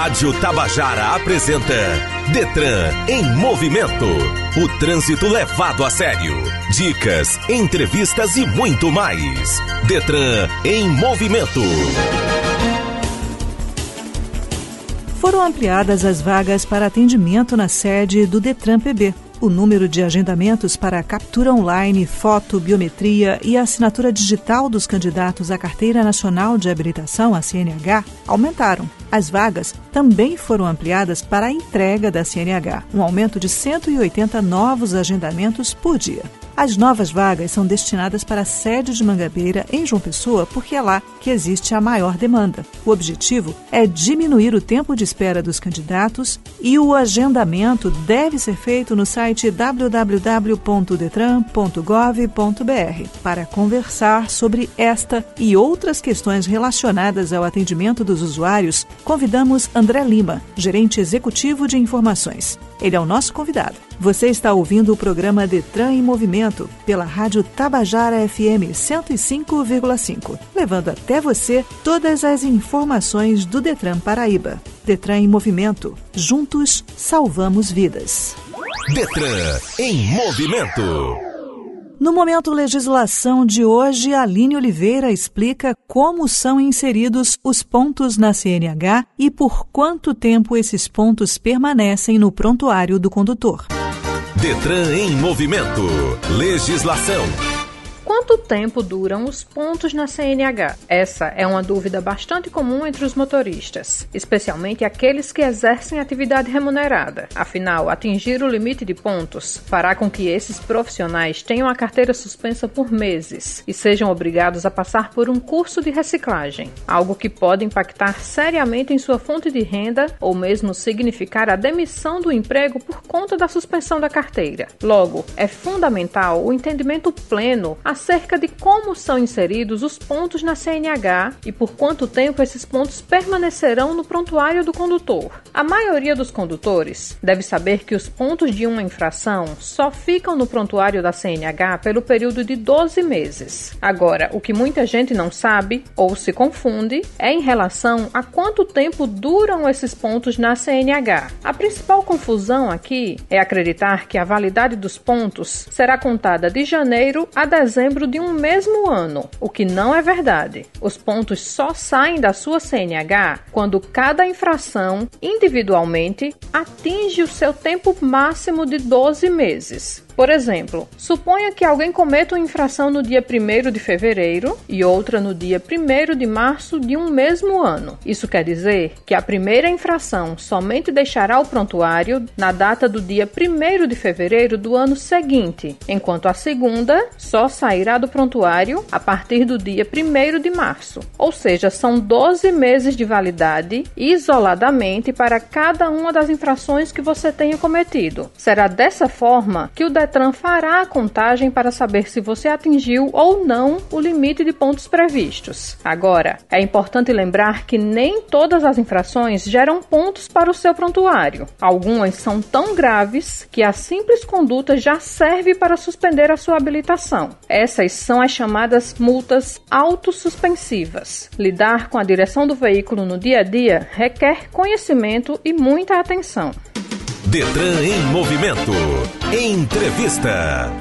Rádio Tabajara apresenta Detran em movimento. O trânsito levado a sério. Dicas, entrevistas e muito mais. Detran em movimento. Foram ampliadas as vagas para atendimento na sede do Detran PB. O número de agendamentos para captura online, foto, biometria e assinatura digital dos candidatos à Carteira Nacional de Habilitação, a CNH, aumentaram. As vagas também foram ampliadas para a entrega da CNH, um aumento de 180 novos agendamentos por dia. As novas vagas são destinadas para a sede de Mangabeira, em João Pessoa, porque é lá que existe a maior demanda. O objetivo é diminuir o tempo de espera dos candidatos e o agendamento deve ser feito no site www.detran.gov.br. Para conversar sobre esta e outras questões relacionadas ao atendimento dos usuários, convidamos André Lima, gerente executivo de informações. Ele é o nosso convidado. Você está ouvindo o programa Detran em Movimento pela Rádio Tabajara FM 105,5, levando até você todas as informações do Detran Paraíba. Detran em Movimento. Juntos salvamos vidas. Detran em Movimento. No momento legislação de hoje, Aline Oliveira explica como são inseridos os pontos na CNH e por quanto tempo esses pontos permanecem no prontuário do condutor. Detran em movimento. Legislação. Quanto tempo duram os pontos na CNH? Essa é uma dúvida bastante comum entre os motoristas, especialmente aqueles que exercem atividade remunerada. Afinal, atingir o limite de pontos fará com que esses profissionais tenham a carteira suspensa por meses e sejam obrigados a passar por um curso de reciclagem, algo que pode impactar seriamente em sua fonte de renda ou mesmo significar a demissão do emprego por conta da suspensão da carteira. Logo, é fundamental o entendimento pleno acerca de como são inseridos os pontos na CNH e por quanto tempo esses pontos permanecerão no prontuário do condutor. A maioria dos condutores deve saber que os pontos de uma infração só ficam no prontuário da CNH pelo período de 12 meses. Agora, o que muita gente não sabe ou se confunde é em relação a quanto tempo duram esses pontos na CNH. A principal confusão aqui é acreditar que a validade dos pontos será contada de janeiro a dezembro dezembro de um mesmo ano, o que não é verdade. Os pontos só saem da sua CNH quando cada infração, individualmente, atinge o seu tempo máximo de 12 meses. Por exemplo, suponha que alguém cometa uma infração no dia 1 de fevereiro e outra no dia 1 de março de um mesmo ano. Isso quer dizer que a primeira infração somente deixará o prontuário na data do dia 1 de fevereiro do ano seguinte, enquanto a segunda só sairá do prontuário a partir do dia 1 de março. Ou seja, são 12 meses de validade isoladamente para cada uma das infrações que você tenha cometido. Será dessa forma que o Detran fará a contagem para saber se você atingiu ou não o limite de pontos previstos. Agora, é importante lembrar que nem todas as infrações geram pontos para o seu prontuário. Algumas são tão graves que a simples conduta já serve para suspender a sua habilitação. Essas são as chamadas multas autossuspensivas. Lidar com a direção do veículo no dia a dia requer conhecimento e muita atenção. Detran em movimento. Entrevista.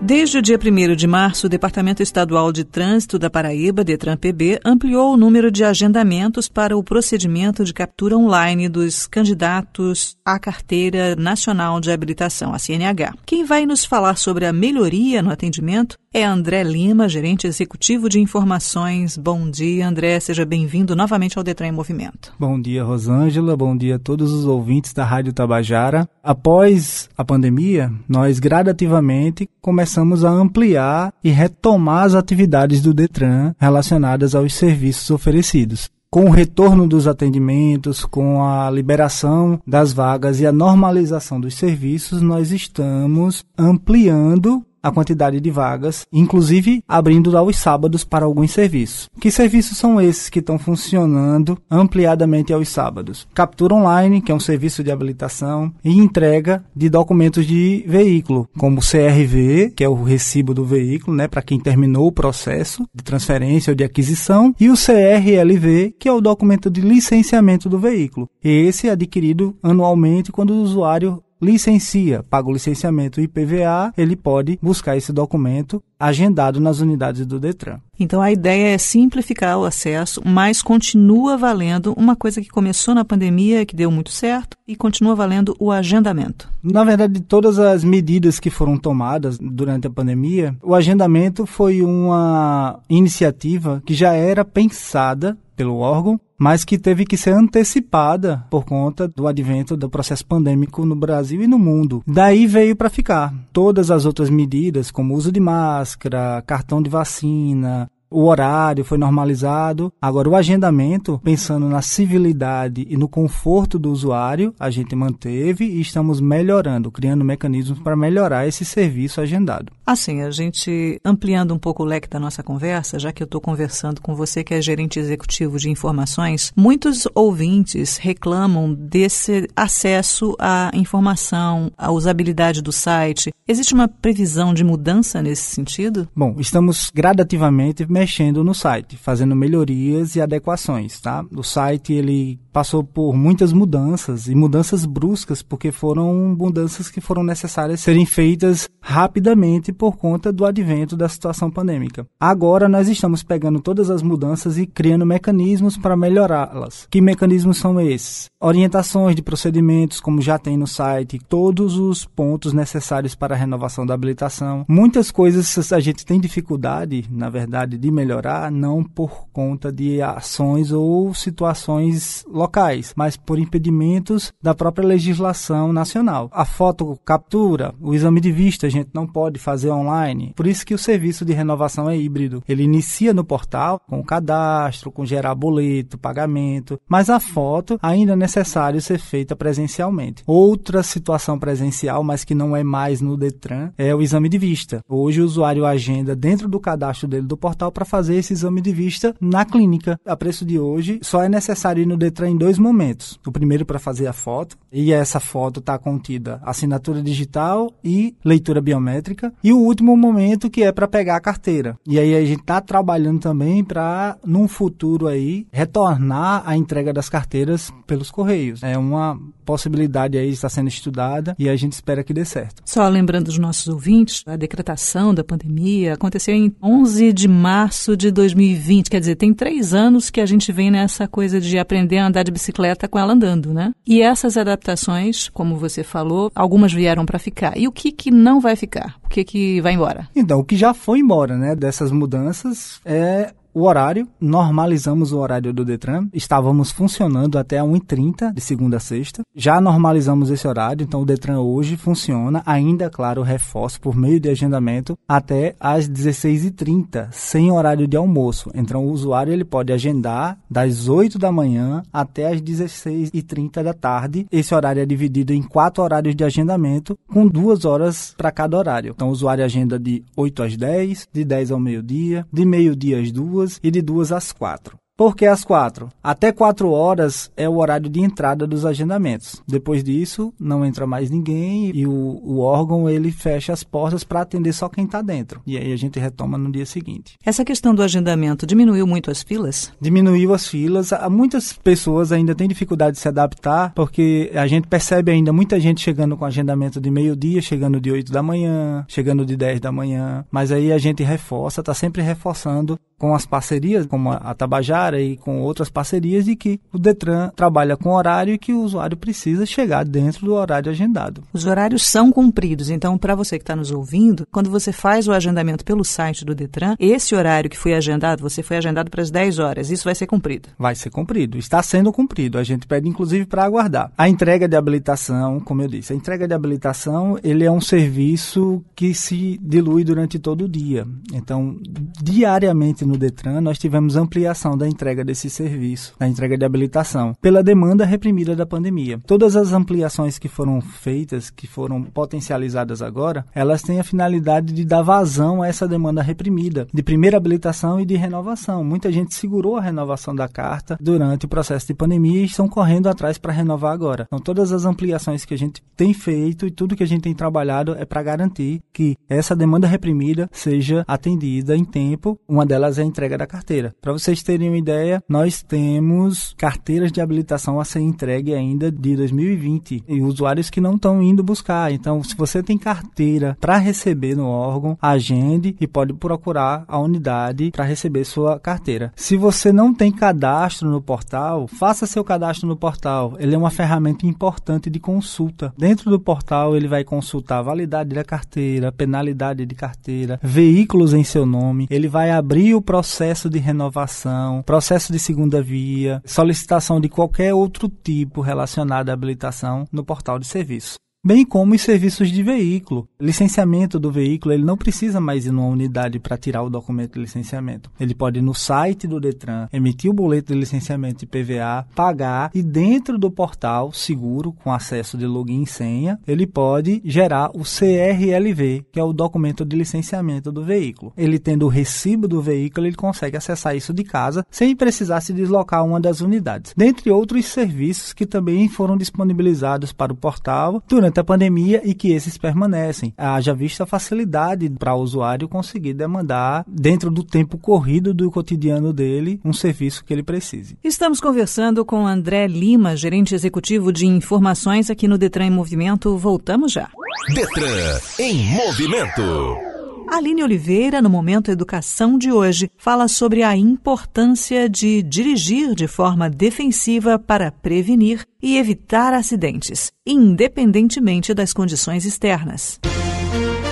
Desde o dia 1 de março, o Departamento Estadual de Trânsito da Paraíba, Detran PB, ampliou o número de agendamentos para o procedimento de captura online dos candidatos à Carteira Nacional de Habilitação, a CNH. Quem vai nos falar sobre a melhoria no atendimento é André Lima, gerente executivo de informações. Bom dia, André. Seja bem-vindo novamente ao Detran em Movimento. Bom dia, Rosângela. Bom dia a todos os ouvintes da Rádio Tabajara. Após a pandemia, nós gradativamente começamos a ampliar e retomar as atividades do Detran relacionadas aos serviços oferecidos com o retorno dos atendimentos, com a liberação das vagas e a normalização dos serviços, nós estamos ampliando a quantidade de vagas, inclusive abrindo aos sábados para alguns serviços. Que serviços são esses que estão funcionando ampliadamente aos sábados? Captura online, que é um serviço de habilitação, e entrega de documentos de veículo, como CRV, que é o recibo do veículo, né, para quem terminou o processo de transferência ou de aquisição, e o CRLV, que é o documento de licenciamento do veículo. Esse é adquirido anualmente quando o usuário licencia, paga o licenciamento IPVA, ele pode buscar esse documento agendado nas unidades do Detran. Então a ideia é simplificar o acesso, mas continua valendo uma coisa que começou na pandemia, que deu muito certo, e continua valendo o agendamento. Na verdade, todas as medidas que foram tomadas durante a pandemia, o agendamento foi uma iniciativa que já era pensada pelo órgão, mas que teve que ser antecipada por conta do advento do processo pandêmico no Brasil e no mundo. Daí veio para ficar. Todas as outras medidas, como uso de máscara, cartão de vacina, o horário foi normalizado. Agora, o agendamento, pensando na civilidade e no conforto do usuário, a gente manteve e estamos melhorando, criando mecanismos para melhorar esse serviço agendado. Assim, a gente ampliando um pouco o leque da nossa conversa, já que eu estou conversando com você que é gerente executivo de informações, muitos ouvintes reclamam desse acesso à informação, à usabilidade do site. Existe uma previsão de mudança nesse sentido? Bom, estamos gradativamente mexendo no site, fazendo melhorias e adequações, tá? O site ele passou por muitas mudanças e mudanças bruscas porque foram mudanças que foram necessárias serem feitas rapidamente por conta do advento da situação pandêmica. Agora nós estamos pegando todas as mudanças e criando mecanismos para melhorá-las. Que mecanismos são esses? Orientações de procedimentos, como já tem no site, todos os pontos necessários para a renovação da habilitação. Muitas coisas a gente tem dificuldade, na verdade, de melhorar não por conta de ações ou situações locais, mas por impedimentos da própria legislação nacional. A foto captura, o exame de vista a gente não pode fazer online. Por isso que o serviço de renovação é híbrido. Ele inicia no portal com o cadastro, com gerar boleto, pagamento, mas a foto ainda é necessário ser feita presencialmente. Outra situação presencial, mas que não é mais no Detran, é o exame de vista. Hoje o usuário agenda dentro do cadastro dele do portal para fazer esse exame de vista na clínica. A preço de hoje, só é necessário ir no Detran em dois momentos. O primeiro para fazer a foto, e essa foto está contida assinatura digital e leitura biométrica. E o último momento que é para pegar a carteira. E aí a gente está trabalhando também para, num futuro aí, retornar a entrega das carteiras pelos correios. É uma possibilidade aí está sendo estudada e a gente espera que dê certo. Só lembrando os nossos ouvintes, a decretação da pandemia aconteceu em 11 de março de 2020, quer dizer, tem três anos que a gente vem nessa coisa de aprender a andar de bicicleta com ela andando, né? E essas adaptações, como você falou, algumas vieram para ficar. E o que, que não vai ficar? O que, que vai embora? Então, o que já foi embora, né, dessas mudanças é o horário, normalizamos o horário do Detran. Estávamos funcionando até 1h30 de segunda a sexta. Já normalizamos esse horário, então o Detran hoje funciona, ainda, claro, reforço por meio de agendamento, até às 16h30, sem horário de almoço. Então o usuário ele pode agendar das 8 da manhã até às 16h30 da tarde. Esse horário é dividido em quatro horários de agendamento, com duas horas para cada horário. Então o usuário agenda de 8 às 10, de 10 ao meio-dia, de meio-dia às 2 duas e de duas às quatro. Por que às quatro? Até quatro horas é o horário de entrada dos agendamentos. Depois disso, não entra mais ninguém e o, o órgão ele fecha as portas para atender só quem está dentro. E aí a gente retoma no dia seguinte. Essa questão do agendamento diminuiu muito as filas? Diminuiu as filas. Muitas pessoas ainda têm dificuldade de se adaptar porque a gente percebe ainda muita gente chegando com agendamento de meio-dia, chegando de 8 da manhã, chegando de 10 da manhã. Mas aí a gente reforça, está sempre reforçando com as parcerias, como a Tabajara e com outras parcerias, de que o Detran trabalha com horário e que o usuário precisa chegar dentro do horário agendado. Os horários são cumpridos, então, para você que está nos ouvindo, quando você faz o agendamento pelo site do Detran, esse horário que foi agendado, você foi agendado para as 10 horas, isso vai ser cumprido? Vai ser cumprido, está sendo cumprido. A gente pede, inclusive, para aguardar. A entrega de habilitação, como eu disse, a entrega de habilitação, ele é um serviço que se dilui durante todo o dia. Então, diariamente no Detran, nós tivemos ampliação da entrega desse serviço, da entrega de habilitação, pela demanda reprimida da pandemia. Todas as ampliações que foram feitas, que foram potencializadas agora, elas têm a finalidade de dar vazão a essa demanda reprimida, de primeira habilitação e de renovação. Muita gente segurou a renovação da carta durante o processo de pandemia e estão correndo atrás para renovar agora. Então, todas as ampliações que a gente tem feito e tudo que a gente tem trabalhado é para garantir que essa demanda reprimida seja atendida em tempo. Uma delas é a entrega da carteira. Para vocês terem uma ideia, nós temos carteiras de habilitação a ser entregue ainda de 2020 e usuários que não estão indo buscar. Então, se você tem carteira para receber no órgão, agende e pode procurar a unidade para receber sua carteira. Se você não tem cadastro no portal, faça seu cadastro no portal. Ele é uma ferramenta importante de consulta. Dentro do portal, ele vai consultar a validade da carteira, penalidade de carteira, veículos em seu nome. Ele vai abrir o processo de renovação, processo de segunda via, solicitação de qualquer outro tipo relacionado à habilitação no portal de serviço bem como os serviços de veículo. Licenciamento do veículo, ele não precisa mais ir numa unidade para tirar o documento de licenciamento. Ele pode ir no site do Detran, emitir o boleto de licenciamento de PVA, pagar e dentro do portal seguro, com acesso de login e senha, ele pode gerar o CRLV, que é o documento de licenciamento do veículo. Ele tendo o recibo do veículo, ele consegue acessar isso de casa sem precisar se deslocar a uma das unidades. Dentre outros serviços que também foram disponibilizados para o portal durante durante a pandemia e que esses permanecem. Haja vista a facilidade para o usuário conseguir demandar, dentro do tempo corrido do cotidiano dele, um serviço que ele precise. Estamos conversando com André Lima, gerente executivo de informações aqui no Detran em Movimento. Voltamos já. Detran em Movimento. Aline Oliveira, no Momento Educação de hoje, fala sobre a importância de dirigir de forma defensiva para prevenir e evitar acidentes, independentemente das condições externas.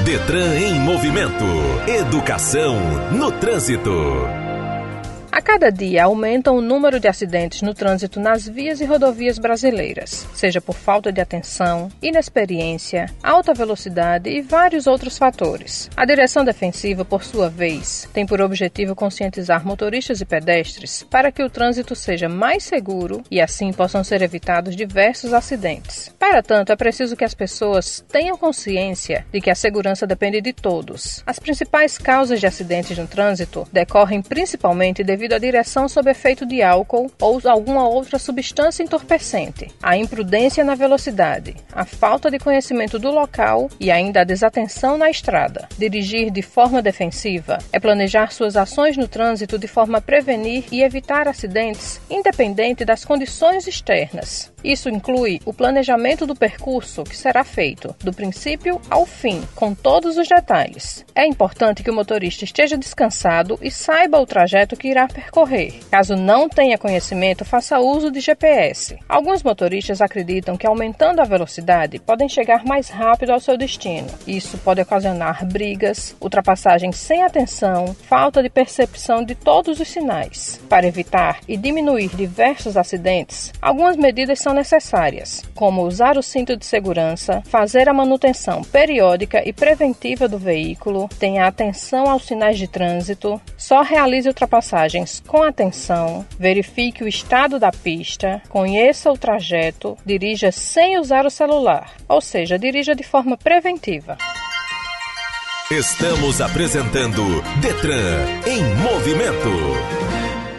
Detran em movimento. Educação no trânsito. A cada dia aumenta o número de acidentes no trânsito nas vias e rodovias brasileiras, seja por falta de atenção, inexperiência, alta velocidade e vários outros fatores. A direção defensiva, por sua vez, tem por objetivo conscientizar motoristas e pedestres para que o trânsito seja mais seguro e assim possam ser evitados diversos acidentes. Para tanto, é preciso que as pessoas tenham consciência de que a segurança depende de todos. As principais causas de acidentes no trânsito decorrem principalmente devido devido à direção sob efeito de álcool ou alguma outra substância entorpecente, a imprudência na velocidade, a falta de conhecimento do local e ainda a desatenção na estrada. Dirigir de forma defensiva é planejar suas ações no trânsito de forma a prevenir e evitar acidentes, independente das condições externas. Isso inclui o planejamento do percurso que será feito, do princípio ao fim, com todos os detalhes. É importante que o motorista esteja descansado e saiba o trajeto que irá percorrer. Caso não tenha conhecimento, faça uso de GPS. Alguns motoristas acreditam que aumentando a velocidade podem chegar mais rápido ao seu destino. Isso pode ocasionar brigas, ultrapassagens sem atenção, falta de percepção de todos os sinais. Para evitar e diminuir diversos acidentes, algumas medidas são necessárias, como usar o cinto de segurança, fazer a manutenção periódica e preventiva do veículo, tenha atenção aos sinais de trânsito, só realize ultrapassagens com atenção, verifique o estado da pista, conheça o trajeto, dirija sem usar o celular, ou seja, dirija de forma preventiva. Estamos apresentando Detran em movimento.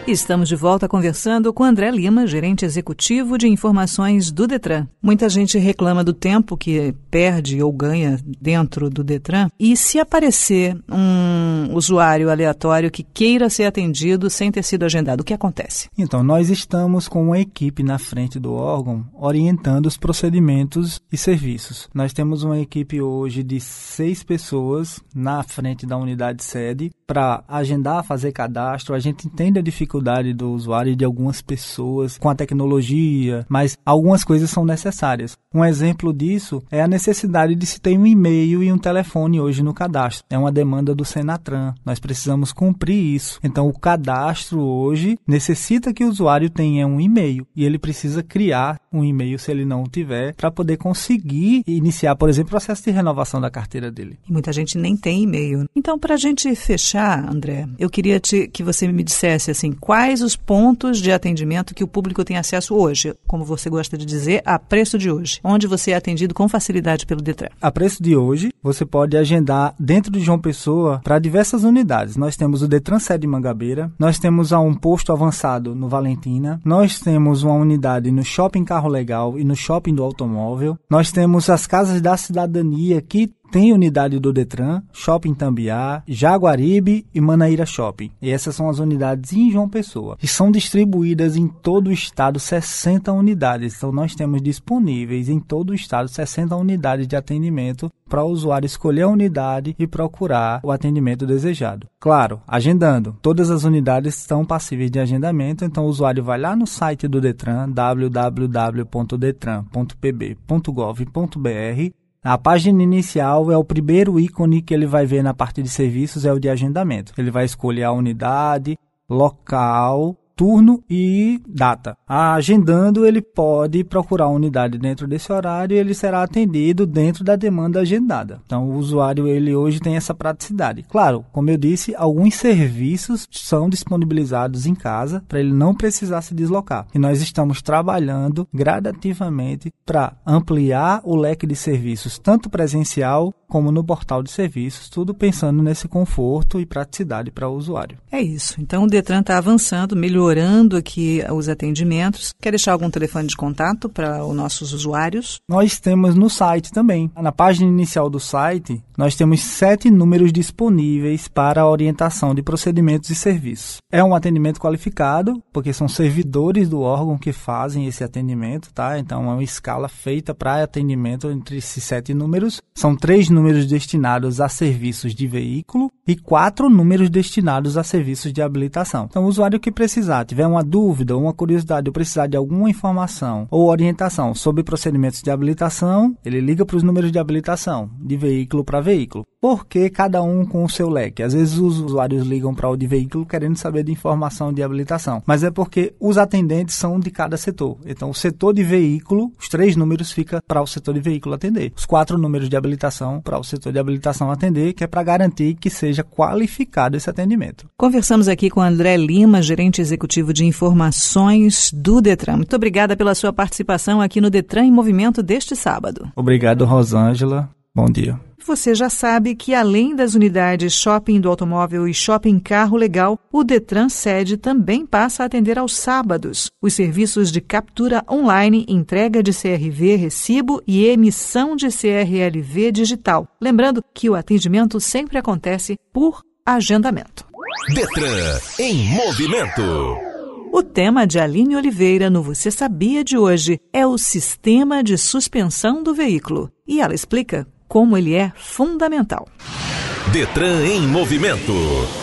Estamos de volta conversando com André Lima, gerente executivo de informações do Detran. Muita gente reclama do tempo que perde ou ganha dentro do Detran. E se aparecer um usuário aleatório que queira ser atendido sem ter sido agendado, o que acontece? Então, nós estamos com uma equipe na frente do órgão orientando os procedimentos e serviços. Nós temos uma equipe hoje de seis pessoas na frente da unidade sede para agendar, fazer cadastro. A gente entende a dificuldade dificuldade do usuário e de algumas pessoas com a tecnologia, mas algumas coisas são necessárias. Um exemplo disso é a necessidade de se ter um e-mail e um telefone hoje no cadastro. É uma demanda do Senatran. Nós precisamos cumprir isso. Então, o cadastro hoje necessita que o usuário tenha um e-mail e ele precisa criar um e-mail se ele não tiver, para poder conseguir iniciar, por exemplo, o processo de renovação da carteira dele. E muita gente nem tem e-mail. Então, para a gente fechar, André, eu queria te, que você me dissesse assim, quais os pontos de atendimento que o público tem acesso hoje, como você gosta de dizer, a preço de hoje, onde você é atendido com facilidade pelo Detran. A preço de hoje, você pode agendar dentro de João Pessoa para diversas unidades. Nós temos o Detran Sede Mangabeira, nós temos um posto avançado no Valentina, nós temos uma unidade no Shopping Carro Legal e no Shopping do Automóvel, nós temos as Casas da Cidadania que tem unidade do Detran, Shopping Tambiá, Jaguaribe e Manaíra Shopping. E essas são as unidades em João Pessoa. E são distribuídas em todo o estado 60 unidades. Então nós temos disponíveis em todo o estado 60 unidades de atendimento para o usuário escolher a unidade e procurar o atendimento desejado. Claro, agendando. Todas as unidades estão passíveis de agendamento, então o usuário vai lá no site do Detran, www.detran.pb.gov.br a página inicial é o primeiro ícone que ele vai ver na parte de serviços, é o de agendamento. Ele vai escolher a unidade, local, turno e data. Agendando, ele pode procurar a unidade dentro desse horário e ele será atendido dentro da demanda agendada. Então, o usuário ele hoje tem essa praticidade. Claro, como eu disse, alguns serviços são disponibilizados em casa para ele não precisar se deslocar. E nós estamos trabalhando gradativamente para ampliar o leque de serviços, tanto presencial como no portal de serviços, tudo pensando nesse conforto e praticidade para o usuário. É isso. Então o Detran está avançando, melhorando aqui os atendimentos. Quer deixar algum telefone de contato para os nossos usuários? Nós temos no site também. Na página inicial do site, nós temos sete números disponíveis para orientação de procedimentos e serviços. É um atendimento qualificado, porque são servidores do órgão que fazem esse atendimento, tá? Então é uma escala feita para atendimento entre esses sete números. São três números destinados a serviços de veículo e quatro números destinados a serviços de habilitação. Então, o usuário que precisar, tiver uma dúvida, uma curiosidade ou precisar de alguma informação ou orientação sobre procedimentos de habilitação, ele liga para os números de habilitação, de veículo para veículo. Porque cada um com o seu leque. Às vezes os usuários ligam para o de veículo querendo saber de informação de habilitação, mas é porque os atendentes são de cada setor. Então, o setor de veículo, os três números fica para o setor de veículo atender. Os quatro números de habilitação para o setor de habilitação atender, que é para garantir que seja qualificado esse atendimento. Conversamos aqui com André Lima, gerente executivo de informações do Detran. Muito obrigada pela sua participação aqui no Detran em Movimento deste sábado. Obrigado, Rosângela. Bom dia. Você já sabe que, além das unidades Shopping do Automóvel e Shopping Carro Legal, o Detran Sede também passa a atender aos sábados os serviços de captura online, entrega de CRV, recibo e emissão de CRLV digital. Lembrando que o atendimento sempre acontece por agendamento. Detran em movimento. O tema de Aline Oliveira no Você Sabia de hoje é o sistema de suspensão do veículo. E ela explica como ele é fundamental. Detran em movimento.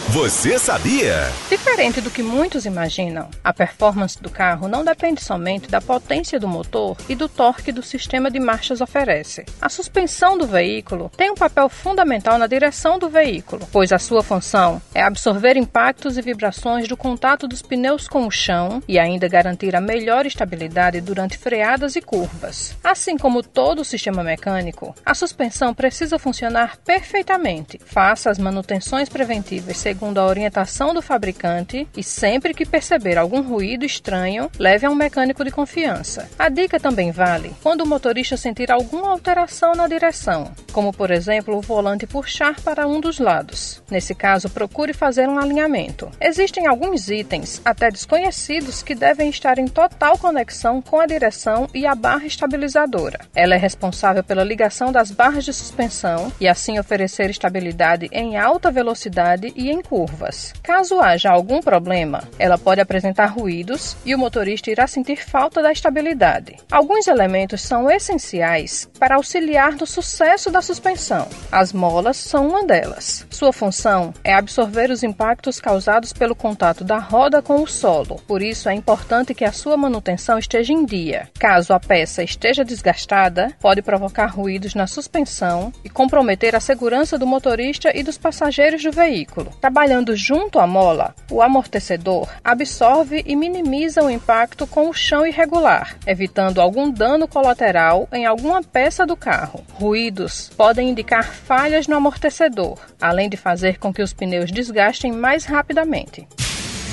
Você sabia? Diferente do que muitos imaginam, a performance do carro não depende somente da potência do motor e do torque do sistema de marchas oferece. A suspensão do veículo tem um papel fundamental na direção do veículo, pois a sua função é absorver impactos e vibrações do contato dos pneus com o chão e ainda garantir a melhor estabilidade durante freadas e curvas. Assim como todo o sistema mecânico, a suspensão precisa funcionar perfeitamente faça as manutenções preventivas segundo a orientação do fabricante e sempre que perceber algum ruído estranho, leve a um mecânico de confiança. A dica também vale quando o motorista sentir alguma alteração na direção, como por exemplo o volante puxar para um dos lados. Nesse caso, procure fazer um alinhamento. Existem alguns itens, até desconhecidos, que devem estar em total conexão com a direção e a barra estabilizadora. Ela é responsável pela ligação das barras de suspensão e assim oferecer estabilidade em alta velocidade e em curvas. Caso haja algum problema, ela pode apresentar ruídos e o motorista irá sentir falta da estabilidade. Alguns elementos são essenciais para auxiliar no sucesso da suspensão. As molas são uma delas. Sua função é absorver os impactos causados pelo contato da roda com o solo. Por isso é importante que a sua manutenção esteja em dia. Caso a peça esteja desgastada, pode provocar ruídos na suspensão e comprometer a segurança do motorista motorista e dos passageiros do veículo. Trabalhando junto à mola, o amortecedor absorve e minimiza o impacto com o chão irregular, evitando algum dano colateral em alguma peça do carro. Ruídos podem indicar falhas no amortecedor, além de fazer com que os pneus desgastem mais rapidamente.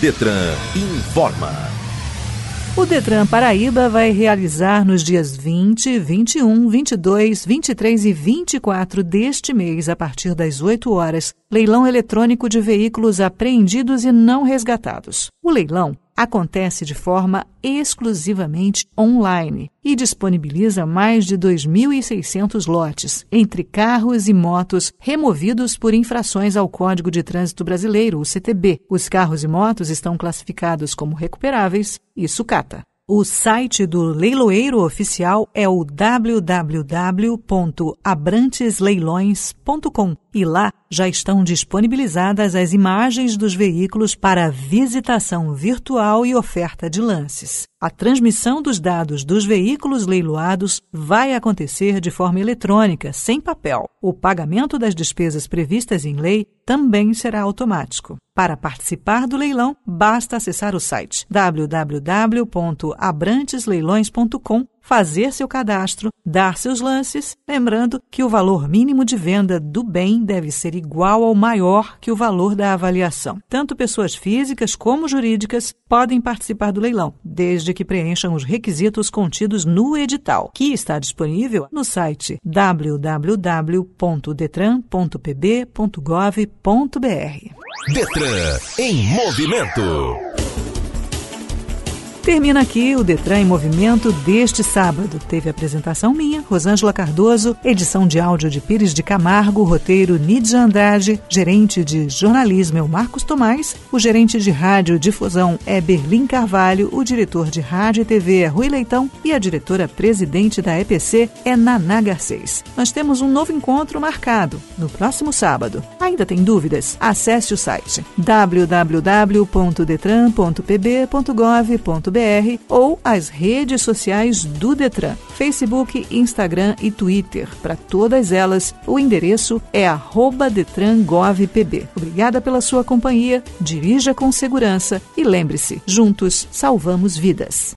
Detran informa. O Detran Paraíba vai realizar nos dias 20, 21, 22, 23 e 24 deste mês, a partir das 8 horas, leilão eletrônico de veículos apreendidos e não resgatados. O leilão acontece de forma exclusivamente online e disponibiliza mais de 2.600 lotes, entre carros e motos removidos por infrações ao Código de Trânsito Brasileiro, o CTB. Os carros e motos estão classificados como recuperáveis e sucata. O site do leiloeiro oficial é o www.abrantesleilões.com e lá já estão disponibilizadas as imagens dos veículos para visitação virtual e oferta de lances. A transmissão dos dados dos veículos leiloados vai acontecer de forma eletrônica, sem papel. O pagamento das despesas previstas em lei também será automático. Para participar do leilão, basta acessar o site www.abrantesleilões.com fazer seu cadastro, dar seus lances, lembrando que o valor mínimo de venda do bem deve ser igual ou maior que o valor da avaliação. Tanto pessoas físicas como jurídicas podem participar do leilão, desde que preencham os requisitos contidos no edital, que está disponível no site www.detran.pb.gov.br. Detran em movimento. Termina aqui o Detran em Movimento deste sábado. Teve apresentação minha, Rosângela Cardoso, edição de áudio de Pires de Camargo, roteiro Nidia Andrade, gerente de jornalismo é o Marcos Tomás, o gerente de rádio difusão é Berlim Carvalho, o diretor de rádio e TV é Rui Leitão e a diretora presidente da EPC é Naná Garcês. Nós temos um novo encontro marcado no próximo sábado. Ainda tem dúvidas? Acesse o site www.detran.pb.gov.br ou as redes sociais do Detran, Facebook, Instagram e Twitter. Para todas elas, o endereço é @detrangovpb. Obrigada pela sua companhia, dirija com segurança e lembre-se, juntos salvamos vidas.